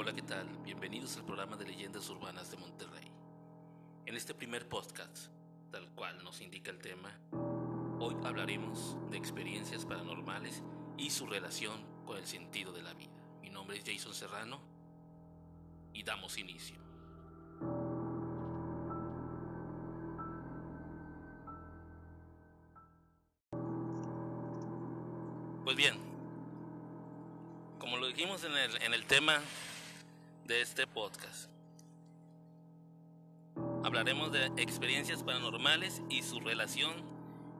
Hola, ¿qué tal? Bienvenidos al programa de leyendas urbanas de Monterrey. En este primer podcast, tal cual nos indica el tema, hoy hablaremos de experiencias paranormales y su relación con el sentido de la vida. Mi nombre es Jason Serrano y damos inicio. Pues bien, como lo dijimos en el, en el tema de este podcast, hablaremos de experiencias paranormales y su relación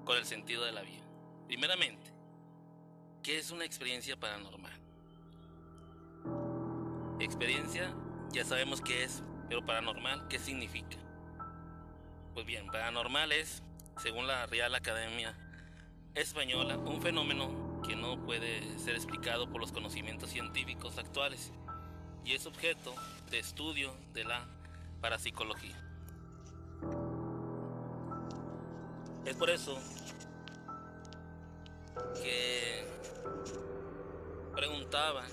con el sentido de la vida. Primeramente, ¿qué es una experiencia paranormal? Experiencia, ya sabemos qué es, pero paranormal, ¿qué significa? Pues bien, paranormal es, según la Real Academia Española, un fenómeno que no puede ser explicado por los conocimientos científicos actuales y es objeto de estudio de la parapsicología. Es por eso que preguntaba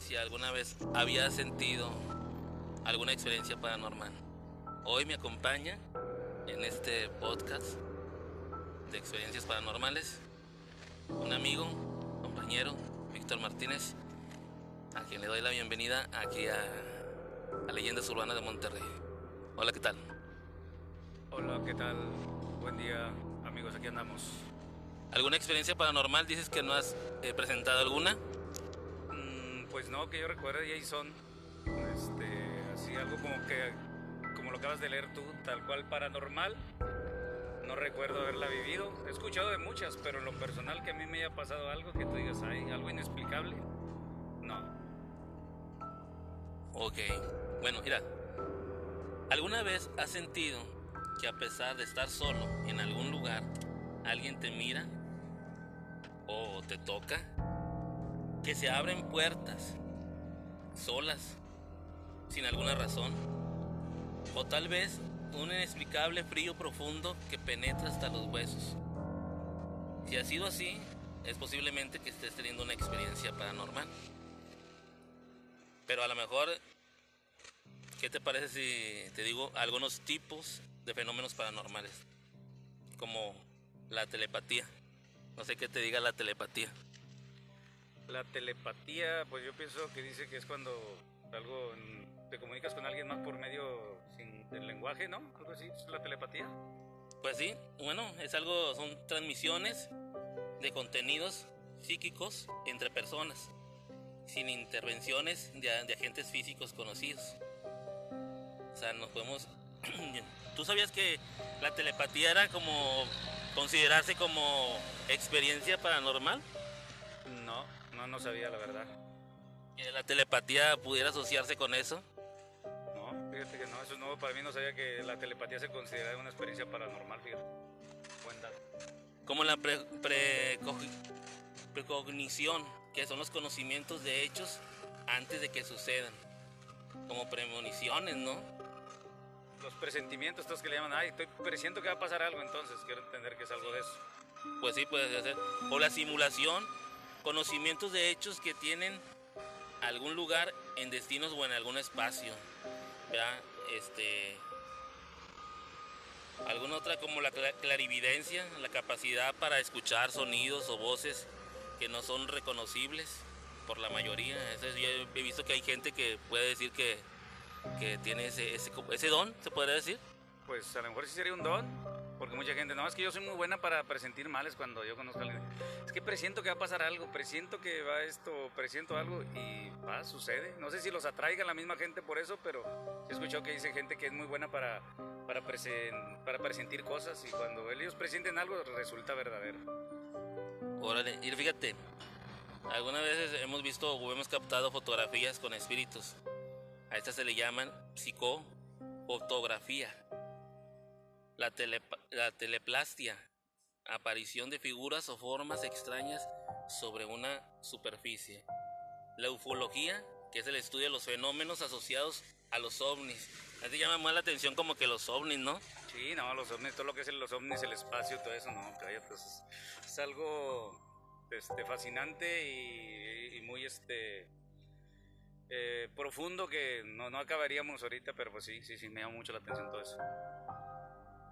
si alguna vez había sentido alguna experiencia paranormal. Hoy me acompaña en este podcast de experiencias paranormales un amigo, compañero, Víctor Martínez, a quien le doy la bienvenida aquí a, a Leyendas Urbanas de Monterrey. Hola, ¿qué tal? Hola, ¿qué tal? Buen día, amigos, aquí andamos. ¿Alguna experiencia paranormal? Dices que no has eh, presentado alguna. Mm, pues no, que yo recuerde, Jason. Este, así algo como que, como lo acabas de leer tú, tal cual paranormal. No recuerdo haberla vivido. He escuchado de muchas, pero en lo personal que a mí me haya pasado algo que tú digas, hay algo inexplicable. Ok. Bueno, mira. ¿Alguna vez has sentido que a pesar de estar solo en algún lugar, alguien te mira o te toca? Que se abren puertas solas, sin alguna razón. O tal vez un inexplicable frío profundo que penetra hasta los huesos. Si ha sido así, es posiblemente que estés teniendo una experiencia paranormal. Pero a lo mejor, ¿qué te parece si te digo algunos tipos de fenómenos paranormales? Como la telepatía. No sé qué te diga la telepatía. La telepatía, pues yo pienso que dice que es cuando algo te comunicas con alguien más por medio sin del lenguaje, ¿no? Algo así, es la telepatía. Pues sí, bueno, es algo, son transmisiones de contenidos psíquicos entre personas, sin intervenciones de, de agentes físicos conocidos. O sea, nos podemos... ¿Tú sabías que la telepatía era como considerarse como experiencia paranormal? No, no, no sabía la verdad. ¿Que la telepatía pudiera asociarse con eso? No, fíjate que no, eso es nuevo para mí, no sabía que la telepatía se consideraba una experiencia paranormal, fíjate. Buen dato. Como la pre- precogi- precognición, que son los conocimientos de hechos antes de que sucedan. Como premoniciones, ¿no? Los presentimientos, estos que le llaman, ay, estoy presiento que va a pasar algo, entonces quiero entender que es algo de eso. Pues sí, puede ser. O la simulación, conocimientos de hechos que tienen algún lugar en destinos o en algún espacio. ¿Verdad? Este. Alguna otra como la cla- clarividencia, la capacidad para escuchar sonidos o voces que no son reconocibles por la mayoría. Yo he visto que hay gente que puede decir que, que tiene ese, ese, ese don, se podría decir. Pues a lo mejor sí sería un don, porque mucha gente, no, es que yo soy muy buena para presentir males cuando yo conozco a alguien. Es que presiento que va a pasar algo, presiento que va esto, presiento algo y va, sucede. No sé si los atraiga la misma gente por eso, pero he escuchado que dice gente que es muy buena para, para, presen- para presentir cosas y cuando ellos presienten algo resulta verdadero. Órale, y fíjate, algunas veces hemos visto o hemos captado fotografías con espíritus. A estas se le llaman psicofotografía. La, telepa- la teleplastia, aparición de figuras o formas extrañas sobre una superficie. La ufología, que es el estudio de los fenómenos asociados a los ovnis. A ti llama más la atención como que los ovnis, ¿no? Sí, no, los ovnis, todo lo que es los ovnis, el espacio, todo eso, no, cállate, es, es algo este, fascinante y, y muy, este, eh, profundo que no, no acabaríamos ahorita, pero pues sí, sí, sí, me llama mucho la atención todo eso.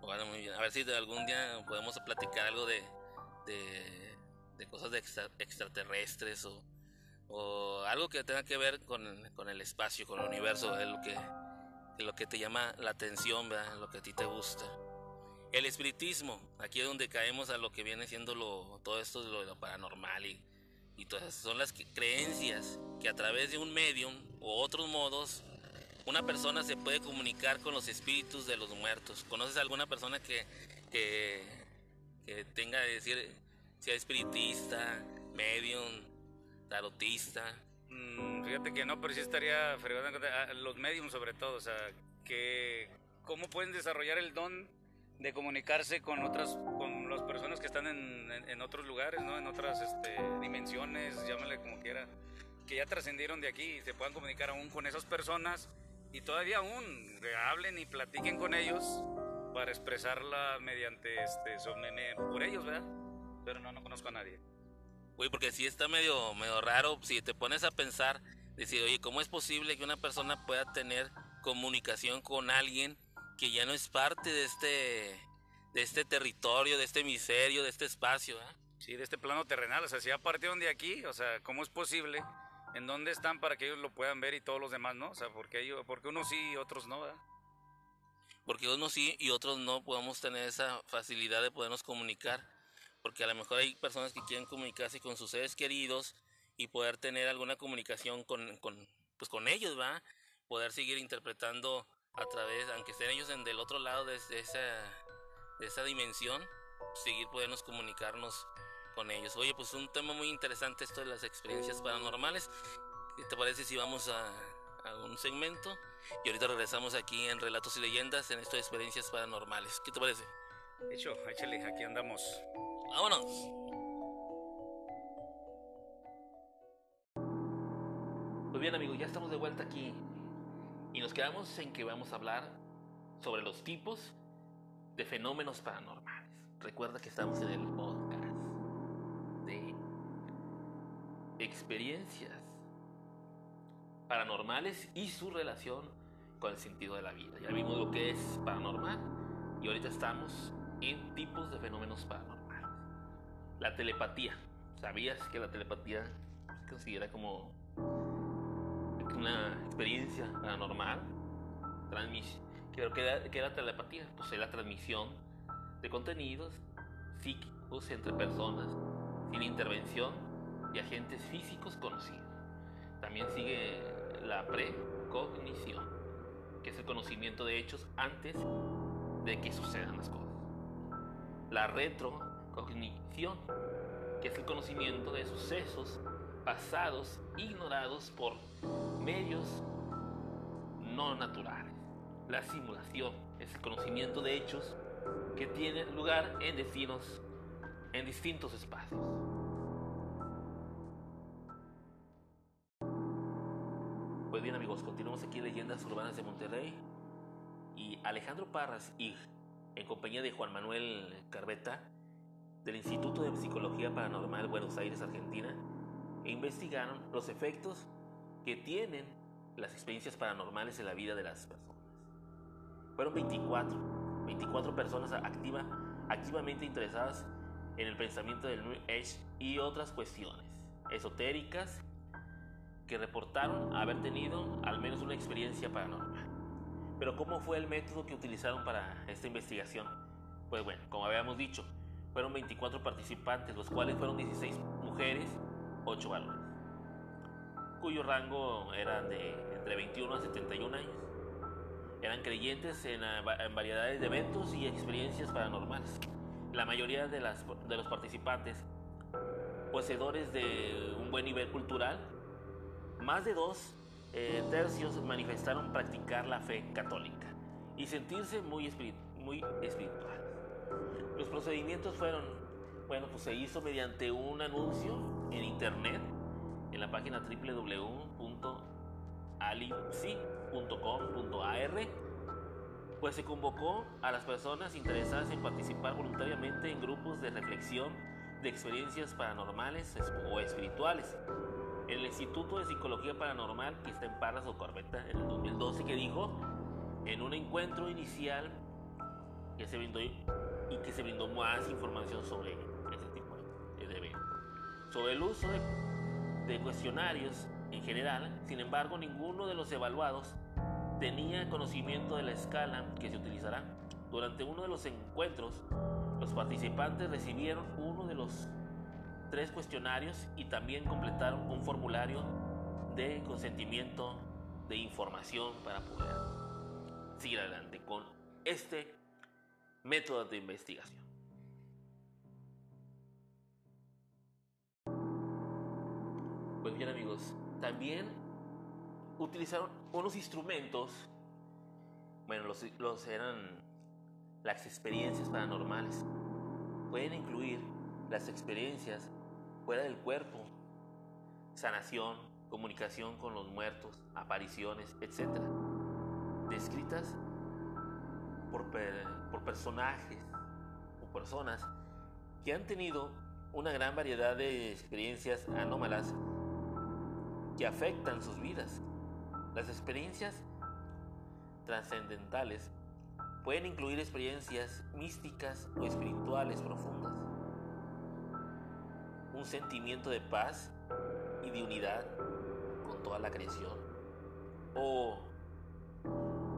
Bueno, muy bien. A ver si de algún día podemos platicar algo de, de, de cosas de extra- extraterrestres o, o algo que tenga que ver con, con el espacio, con el universo, es lo que, lo que te llama la atención, ¿verdad? lo que a ti te gusta. El espiritismo, aquí es donde caemos a lo que viene siendo lo, todo esto de lo, lo paranormal y, y todas son las que- creencias que a través de un medium o otros modos una persona se puede comunicar con los espíritus de los muertos. ¿Conoces a alguna persona que, que, que tenga, decir, sea espiritista, medium, tarotista? Mm, fíjate que no, pero sí estaría cuenta- ah, los mediums sobre todo, o sea, que cómo pueden desarrollar el don de comunicarse con otras, con las personas que están en, en- en otros lugares, ¿no? En otras este, dimensiones, llámale como quiera, que ya trascendieron de aquí y se puedan comunicar aún con esas personas y todavía aún hablen y platiquen con ellos para expresarla mediante, este, por ellos, ¿verdad? Pero no, no conozco a nadie. Uy, porque sí está medio, medio raro si te pones a pensar, decir, oye, ¿cómo es posible que una persona pueda tener comunicación con alguien que ya no es parte de este, de este territorio, de este miserio, de este espacio? ah? Sí, de este plano terrenal, o sea, si ya partieron de aquí, o sea, ¿cómo es posible? ¿En dónde están para que ellos lo puedan ver y todos los demás no? O sea, porque, ellos, porque unos sí y otros no, ¿verdad? Porque unos sí y otros no podemos tener esa facilidad de podernos comunicar. Porque a lo mejor hay personas que quieren comunicarse con sus seres queridos y poder tener alguna comunicación con, con, pues con ellos, ¿va? Poder seguir interpretando a través, aunque estén ellos en del otro lado de, de esa, de esa dimensión, seguir podernos comunicarnos con ellos. Oye, pues un tema muy interesante esto de las experiencias paranormales. ¿Qué te parece si vamos a, a un segmento? Y ahorita regresamos aquí en Relatos y Leyendas en esto de experiencias paranormales. ¿Qué te parece? Hecho, échale, aquí andamos. ¡Vámonos! Pues bien amigos, ya estamos de vuelta aquí y nos quedamos en que vamos a hablar sobre los tipos de fenómenos paranormales. Recuerda que estamos en el podcast de experiencias paranormales y su relación con el sentido de la vida. Ya vimos lo que es paranormal y ahorita estamos en tipos de fenómenos paranormales. La telepatía. ¿Sabías que la telepatía se considera como una experiencia paranormal? Transmis ¿Qué que era, que era telepatía? Pues es la transmisión de contenidos psíquicos entre personas sin intervención de agentes físicos conocidos. También sigue la precognición, que es el conocimiento de hechos antes de que sucedan las cosas. La retrocognición, que es el conocimiento de sucesos pasados ignorados por medios no naturales. La simulación es el conocimiento de hechos que tienen lugar en destinos en distintos espacios. Pues bien amigos, continuamos aquí en Leyendas Urbanas de Monterrey y Alejandro Parras y en compañía de Juan Manuel Carveta del Instituto de Psicología Paranormal Buenos Aires, Argentina, investigaron los efectos que tienen las experiencias paranormales en la vida de las personas. Fueron 24, 24 personas activa, activamente interesadas en el pensamiento del New Age y otras cuestiones esotéricas que reportaron haber tenido al menos una experiencia paranormal. Pero ¿cómo fue el método que utilizaron para esta investigación? Pues bueno, como habíamos dicho, fueron 24 participantes, los cuales fueron 16 mujeres, 8 varones, cuyo rango era de entre 21 a 71 años. Eran creyentes en, en variedades de eventos y experiencias paranormales. La mayoría de, las, de los participantes, poseedores de un buen nivel cultural, más de dos eh, tercios manifestaron practicar la fe católica y sentirse muy, espirit muy espirituales. Los procedimientos fueron, bueno, pues se hizo mediante un anuncio en internet en la página www.alipsi.com.ar pues se convocó a las personas interesadas en participar voluntariamente en grupos de reflexión de experiencias paranormales o espirituales. El Instituto de Psicología Paranormal que está en Parras o Corbeta en el 2012 que dijo en un encuentro inicial que se brindó y que se brindó más información sobre ese tipo de eventos. Sobre el uso de, de cuestionarios en general, sin embargo, ninguno de los evaluados tenía conocimiento de la escala que se utilizará. Durante uno de los encuentros, los participantes recibieron uno de los tres cuestionarios y también completaron un formulario de consentimiento de información para poder seguir adelante con este método de investigación. Pues bien amigos, también utilizaron unos instrumentos, bueno, los, los eran las experiencias paranormales. Pueden incluir las experiencias fuera del cuerpo, sanación, comunicación con los muertos, apariciones, etc. Descritas por, por personajes o personas que han tenido una gran variedad de experiencias anómalas que afectan sus vidas. Las experiencias trascendentales pueden incluir experiencias místicas o espirituales profundas un sentimiento de paz y de unidad con toda la creación. O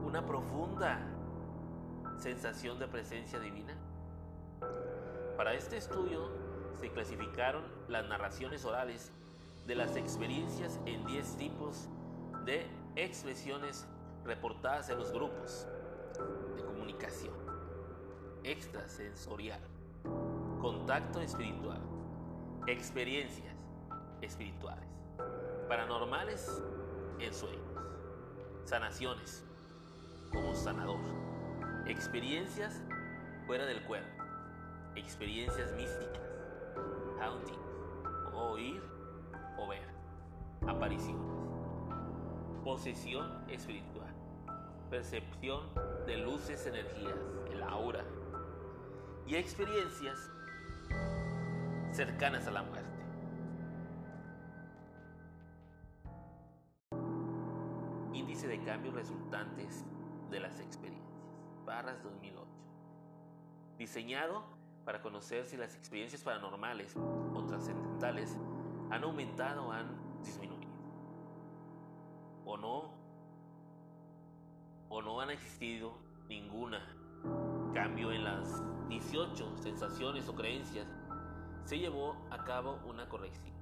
una profunda sensación de presencia divina. Para este estudio se clasificaron las narraciones orales de las experiencias en 10 tipos de expresiones reportadas en los grupos de comunicación. Extrasensorial, contacto espiritual, experiencias espirituales, paranormales en sueños, sanaciones como sanador, experiencias fuera del cuerpo, experiencias místicas, haunting, oír o ver, apariciones, posesión espiritual, percepción de luces, energías, el aura y experiencias cercanas a la muerte. Índice de cambios resultantes de las experiencias. Barras 2008. Diseñado para conocer si las experiencias paranormales o trascendentales han aumentado han disminuido. O no. O no han existido ninguna cambio en las 18 sensaciones o creencias se llevó a cabo una corrección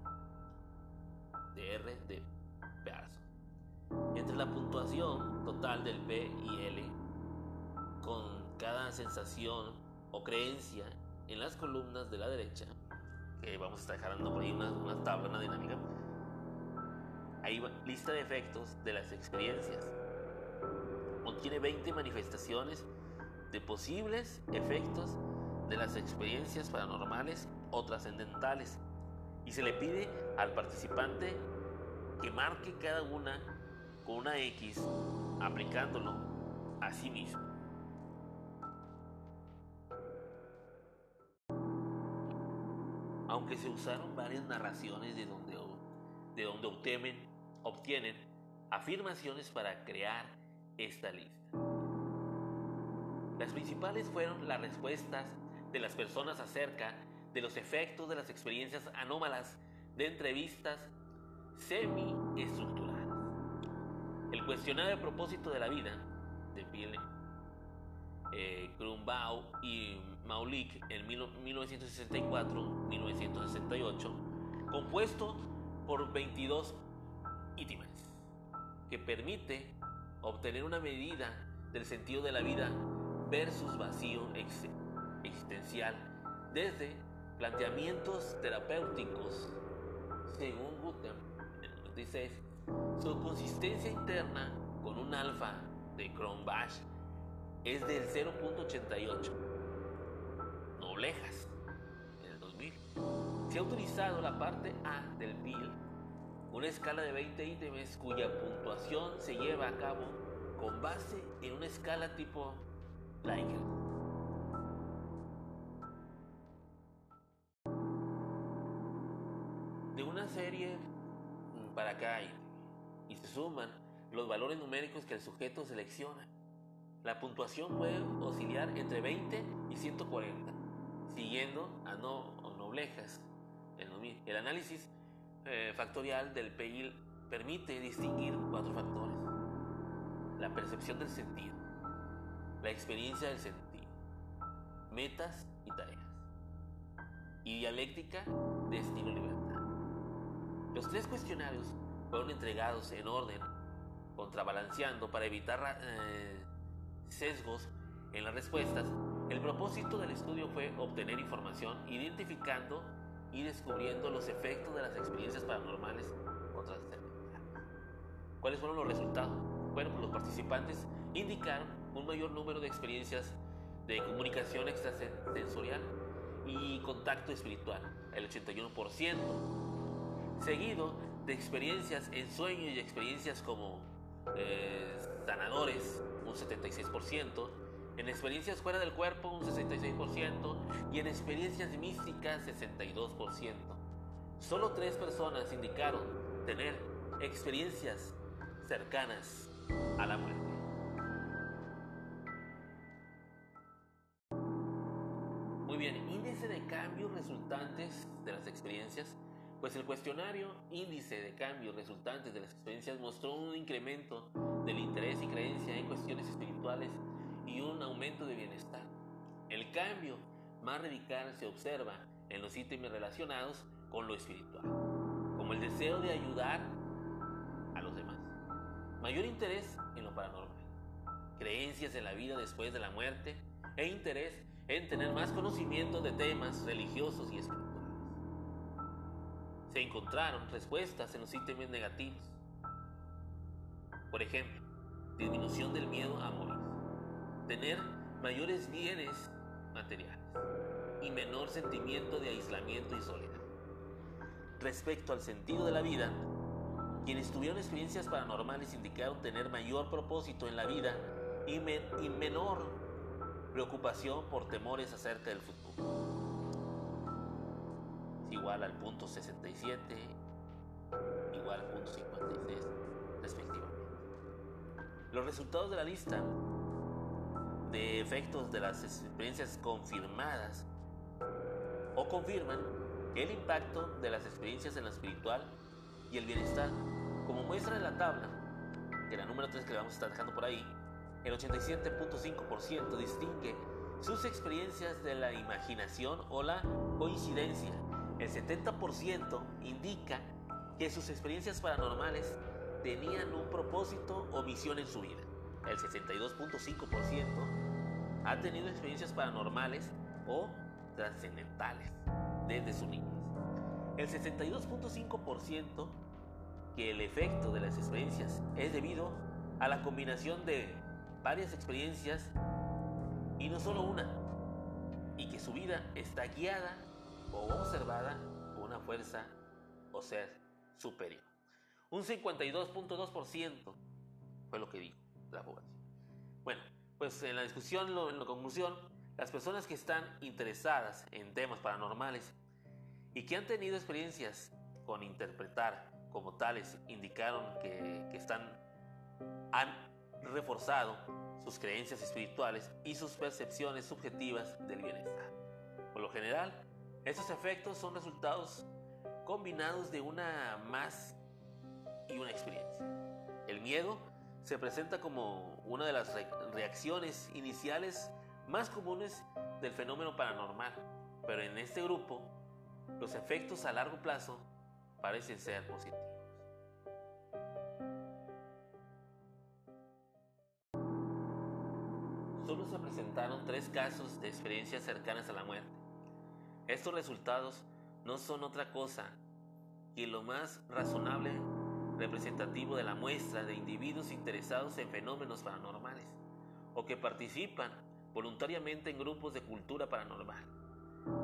de R de Pearson. Entre la puntuación total del P y L, con cada sensación o creencia en las columnas de la derecha, vamos a estar dejando por ahí una, una tabla, una dinámica, ahí va lista de efectos de las experiencias. Contiene 20 manifestaciones de posibles efectos de las experiencias paranormales o trascendentales y se le pide al participante que marque cada una con una X aplicándolo a sí mismo. Aunque se usaron varias narraciones de donde, de donde obtienen, obtienen afirmaciones para crear esta lista. Las principales fueron las respuestas de las personas acerca de los efectos de las experiencias anómalas de entrevistas semi-estructuradas. El cuestionario de propósito de la vida de Bill eh, y Maulik en 1964-1968, compuesto por 22 ítems, que permite obtener una medida del sentido de la vida versus vacío existencial desde planteamientos terapéuticos, según Gutenberg, en el 96, su consistencia interna con un alfa de Cronbach es del 0.88 en el 2000. Se ha utilizado la parte A del PIL, una escala de 20 ítems cuya puntuación se lleva a cabo con base en una escala tipo Likert. serie para acá y se suman los valores numéricos que el sujeto selecciona. La puntuación puede oscilar entre 20 y 140, siguiendo a no noblejas. El análisis eh, factorial del PI permite distinguir cuatro factores. La percepción del sentido, la experiencia del sentido, metas y tareas, y dialéctica de estilo libertad. Los tres cuestionarios fueron entregados en orden, contrabalanceando para evitar eh, sesgos en las respuestas. El propósito del estudio fue obtener información identificando y descubriendo los efectos de las experiencias paranormales contra ¿Cuáles fueron los resultados? Bueno, pues los participantes indicaron un mayor número de experiencias de comunicación extrasensorial y contacto espiritual, el 81%, seguido de experiencias en sueño y experiencias como eh, sanadores, un 76%, en experiencias fuera del cuerpo un 66% y en experiencias místicas 62%. Solo tres personas indicaron tener experiencias cercanas a la muerte. Muy bien, índice de cambios resultantes de las experiencias. Pues el cuestionario índice de cambios resultantes de las experiencias mostró un incremento del interés y creencia en cuestiones espirituales y un aumento de bienestar. El cambio más radical se observa en los ítems relacionados con lo espiritual, como el deseo de ayudar a los demás, mayor interés en lo paranormal, creencias en la vida después de la muerte e interés en tener más conocimiento de temas religiosos y espirituales. Se encontraron respuestas en los ítems negativos. Por ejemplo, disminución del miedo a morir tener mayores bienes materiales y menor sentimiento de aislamiento y soledad. Respecto al sentido de la vida, quienes tuvieron experiencias paranormales indicaron tener mayor propósito en la vida y, menor preocupación por temores acerca del futuro. Igual al punto 67, igual al punto 56, respectivamente. Los resultados de la lista de efectos de las experiencias confirmadas o confirman el impacto de las experiencias en la espiritual y el bienestar. Como muestra en la tabla, que la número 3 que vamos a estar dejando por ahí, el 87.5% distingue sus experiencias de la imaginación o la coincidencia. El 70% indica que sus experiencias paranormales tenían un propósito o misión en su vida el 62.5% ha tenido experiencias paranormales o trascendentales desde su niñez. El 62.5% que el efecto de las experiencias es debido a la combinación de varias experiencias y no solo una, y que su vida está guiada o observada por una fuerza o ser superior. Un 52.2% fue lo que dijo Bueno, pues en la discusión, en la conclusión, las personas que están interesadas en temas paranormales y que han tenido experiencias con interpretar como tales indicaron que, que están, han reforzado sus creencias espirituales y sus percepciones subjetivas del bienestar. Por lo general, estos efectos son resultados combinados de una más y una experiencia. El miedo se presenta como una de las reacciones iniciales más comunes del fenómeno paranormal, pero en este grupo los efectos a largo plazo parecen ser positivos. Solo se presentaron tres casos de experiencias cercanas a la muerte. Estos resultados no son otra cosa que lo más razonable representativo de la muestra de individuos interesados en fenómenos paranormales o que participan voluntariamente en grupos de cultura paranormal.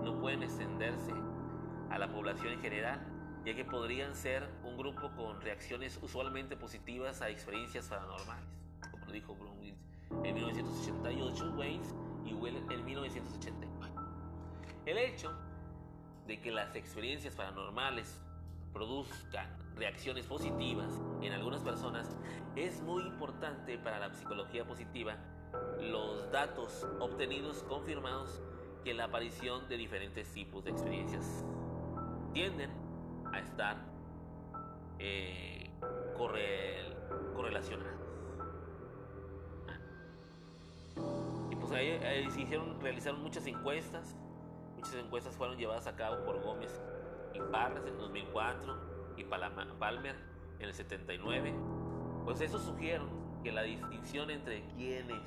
No pueden extenderse a la población en general, ya que podrían ser un grupo con reacciones usualmente positivas a experiencias paranormales, como dijo Brunwitz en 1988, Waynes y Will en 1984. El hecho de que las experiencias paranormales produzcan reacciones positivas en algunas personas, es muy importante para la psicología positiva los datos obtenidos confirmados que la aparición de diferentes tipos de experiencias tienden a estar eh, correlacionadas. Y pues ahí, se hicieron, realizaron muchas encuestas. Muchas encuestas fueron llevadas a cabo por Gómez y Parras en 2004 y Palmer en el 79. Pues eso sugiere que la distinción entre quienes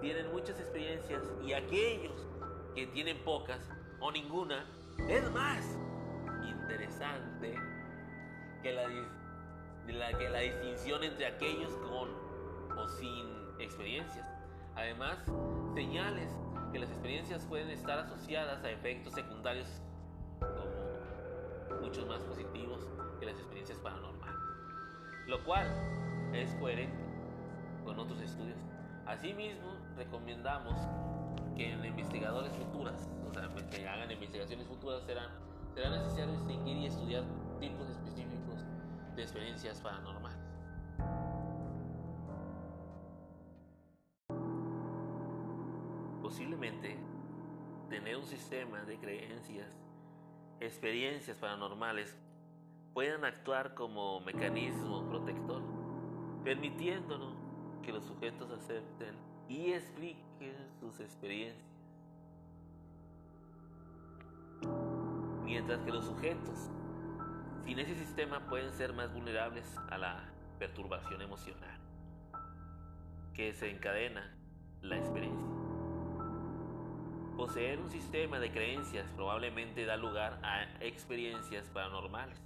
tienen muchas experiencias y aquellos que tienen pocas o ninguna es más interesante que la, la, que la distinción entre aquellos con o sin experiencias. Además, señales que las experiencias pueden estar asociadas a efectos secundarios muchos más positivos que las experiencias paranormales. Lo cual es coherente con otros estudios. Asimismo, recomendamos que en investigadores futuras, o sea, pues, que hagan investigaciones futuras, serán, será necesario distinguir y estudiar tipos específicos de experiencias paranormales. Posiblemente tener un sistema de creencias, experiencias paranormales puedan actuar como mecanismo protector, permitiéndonos que los sujetos acepten y expliquen sus experiencias. Mientras que los sujetos sin ese sistema pueden ser más vulnerables a la perturbación emocional que se encadena la experiencia. Poseer un sistema de creencias probablemente da lugar a experiencias paranormales,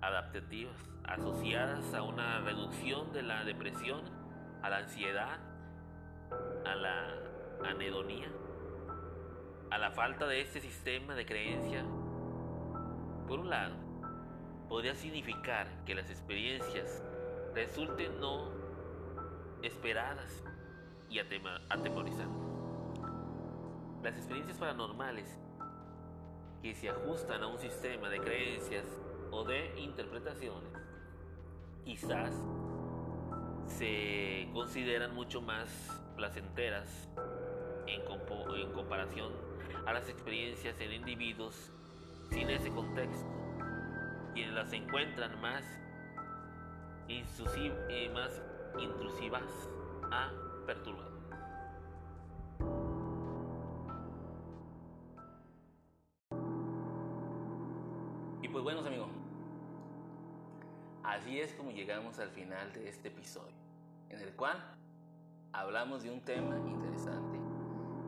adaptativas, asociadas a una reducción de la depresión, a la ansiedad, a la anedonía, a la falta de este sistema de creencia. Por un lado, podría significar que las experiencias resulten no esperadas y atemorizantes. Las experiencias paranormales que se ajustan a un sistema de creencias o de interpretaciones quizás se consideran mucho más placenteras en, comparación a las experiencias en individuos sin ese contexto, quienes las encuentran más, eh, intrusivas a perturbadoras. Así es como llegamos al final de este episodio, en el cual hablamos de un tema interesante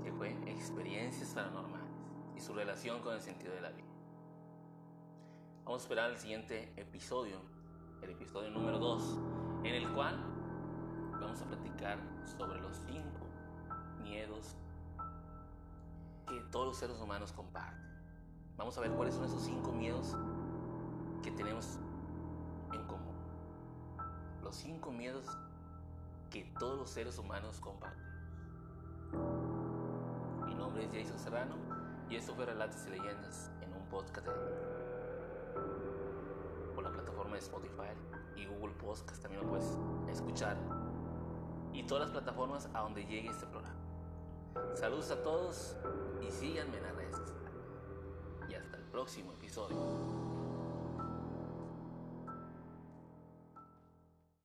que fue experiencias paranormales y su relación con el sentido de la vida. Vamos a esperar el siguiente episodio, el episodio número 2, en el cual vamos a platicar sobre los cinco miedos que todos los seres humanos comparten. Vamos a ver cuáles son esos cinco miedos que tenemos. Los cinco miedos que todos los seres humanos comparten. Mi nombre es Jason Serrano y esto fue Relatos y Leyendas en un podcast de por la plataforma de Spotify y Google Podcast también lo puedes escuchar y todas las plataformas a donde llegue este programa. Saludos a todos y síganme en las redes. Y hasta el próximo episodio.